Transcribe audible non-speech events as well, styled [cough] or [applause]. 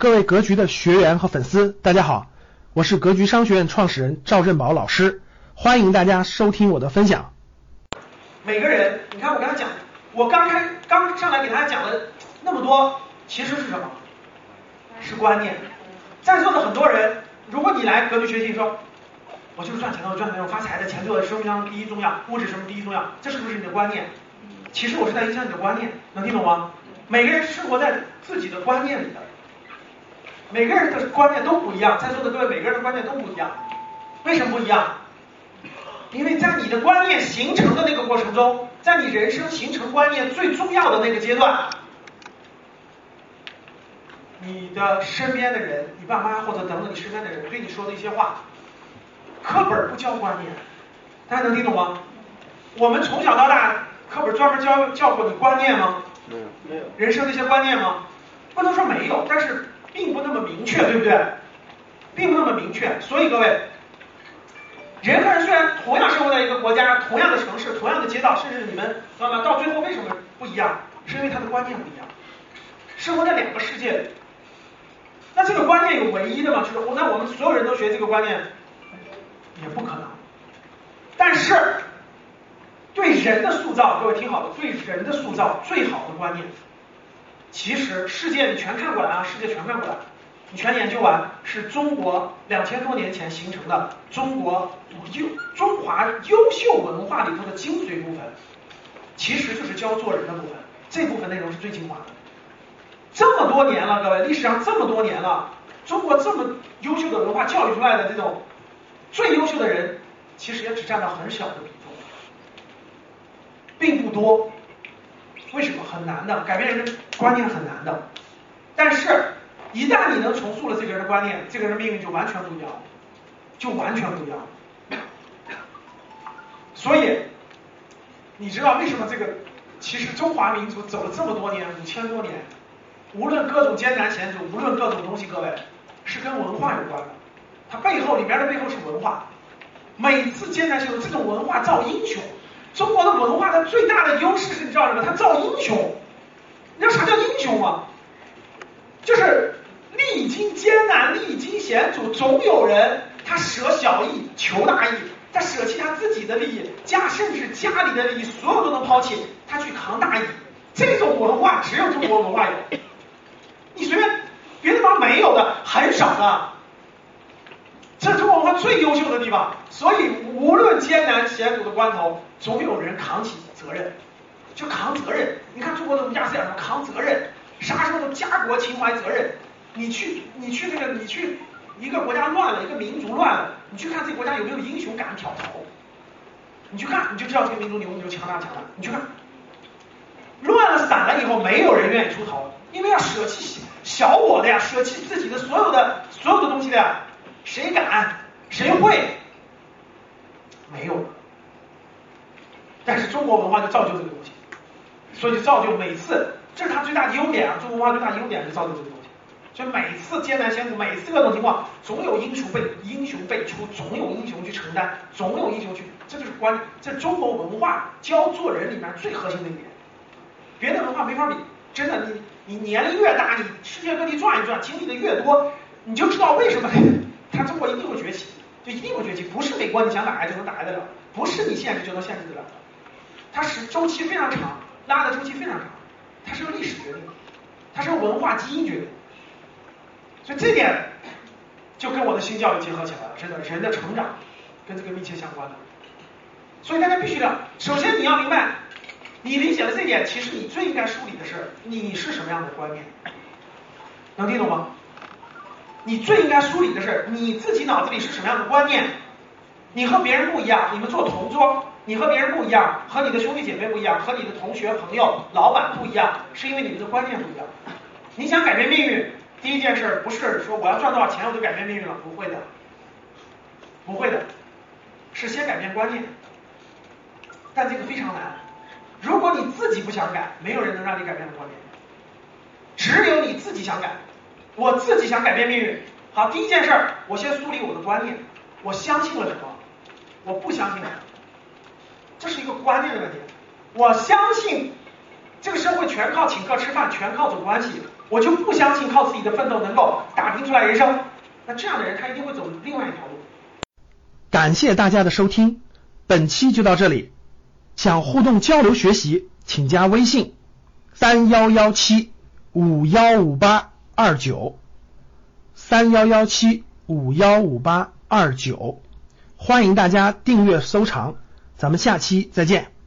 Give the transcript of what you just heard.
各位格局的学员和粉丝，大家好，我是格局商学院创始人赵振宝老师，欢迎大家收听我的分享。每个人，你看我刚才讲，我刚开刚上来给大家讲了那么多，其实是什么？是观念。在座的很多人，如果你来格局学习，说我就是赚钱的，我赚钱，我发财的，钱对我的生命当中第一重要，物质什么第一重要，这是不是你的观念？其实我是在影响你的观念，能听懂吗？每个人生活在自己的观念里的，每个人的观念都不一样，在座的各位每个人的观念都不一样，为什么不一样？因为在你的观念形成的那个过程中，在你人生形成观念最重要的那个阶段，你的身边的人，你爸妈或者等等你身边的人对你说的一些话，课本不教观念，大家能听懂吗？我们从小到大，课本专门教教过你观念吗？没有，没有。人生的一些观念吗？不能说没有，但是并不那么明确，对不对？并不那么明确。所以各位，人和人虽然同样生活在一个国家、同样的城市、同样的街道，甚至你们知道吗？到最后为什么不一样？是因为他的观念不一样，生活在两个世界里。那这个观念有唯一的吗？就是我那我们所有人都学这个观念，也不可能。但是。对人的塑造，各位听好了，对人的塑造最好的观念，其实世界你全看过来啊，世界全看过来，全研究完，是中国两千多年前形成的中国优中华优秀文化里头的精髓部分，其实就是教做人的部分，这部分内容是最精华的。这么多年了，各位，历史上这么多年了，中国这么优秀的文化教育出来的这种最优秀的人，其实也只占到很小的比重。并不多，为什么很难的？改变人的观念很难的，但是，一旦你能重塑了这个人的观念，这个人命运就完全不一样，就完全不一样。所以，你知道为什么这个？其实中华民族走了这么多年，五千多年，无论各种艰难险阻，无论各种东西，各位是跟文化有关的。它背后里边的背后是文化，每次艰难险阻，这种文化造英雄。中国的文化它最大的优势是你知道什么？它造英雄。你知道啥叫英雄吗？就是历经艰难、历经险阻，总有人他舍小义求大义，他舍弃他自己的利益，家甚至家里的利益，所有都能抛弃，他去扛大义。这种文化只有中国文化有，你随便别的地方没有的，很少的。这是中国文化最优秀的地方。所以，无论艰难险阻的关头，总有人扛起责任，就扛责任。你看中国的儒家思想上扛责任，啥时候都家国情怀责任。你去，你去这个，你去一个国家乱了，一个民族乱了，你去看这个国家有没有英雄敢挑头？你去看，你就知道这个民族牛不牛，强大强大。你去看，乱了散了以后，没有人愿意出头，因为要舍弃小我的呀，舍弃自己的所有的所有的东西的呀，谁敢？谁会？没有，但是中国文化就造就这个东西，所以就造就每次，这是它最大的优点啊！中国文化最大的优点是造就这个东西，所以每次艰难险阻，每次各种情况，总有英雄辈英雄辈出，总有英雄去承担，总有英雄去，这就是关，这中国文化教做人里面最核心的一点，别的文化没法比，真的，你你年龄越大，你世界各地转一转，经历的越多，你就知道为什么 [laughs] 他中国一定会崛起。就一定会崛起，不是美国你想打就能打得了，不是你限制就能限制得了，它是周期非常长，拉的周期非常长，它是由历史决定，它是由文化基因决定，所以这点就跟我的新教育结合起来了，真的，人的成长跟这个密切相关的，所以大家必须的，首先你要明白，你理解了这点，其实你最应该梳理的是你是什么样的观念，能听懂吗？你最应该梳理的是你自己脑子里是什么样的观念，你和别人不一样，你们做同桌，你和别人不一样，和你的兄弟姐妹不一样，和你的同学朋友、老板不一样，是因为你们的观念不一样。你想改变命运，第一件事不是说我要赚多少钱我就改变命运了，不会的，不会的，是先改变观念，但这个非常难。如果你自己不想改，没有人能让你改变的观念，只有你自己想改。我自己想改变命运，好，第一件事儿，我先梳理我的观念，我相信了什么，我不相信什么，这是一个观念的问题。我相信这个社会全靠请客吃饭，全靠走关系，我就不相信靠自己的奋斗能够打拼出来人生。那这样的人，他一定会走另外一条路。感谢大家的收听，本期就到这里。想互动交流学习，请加微信三幺幺七五幺五八二九三幺幺七五幺五八二九，欢迎大家订阅收藏，咱们下期再见。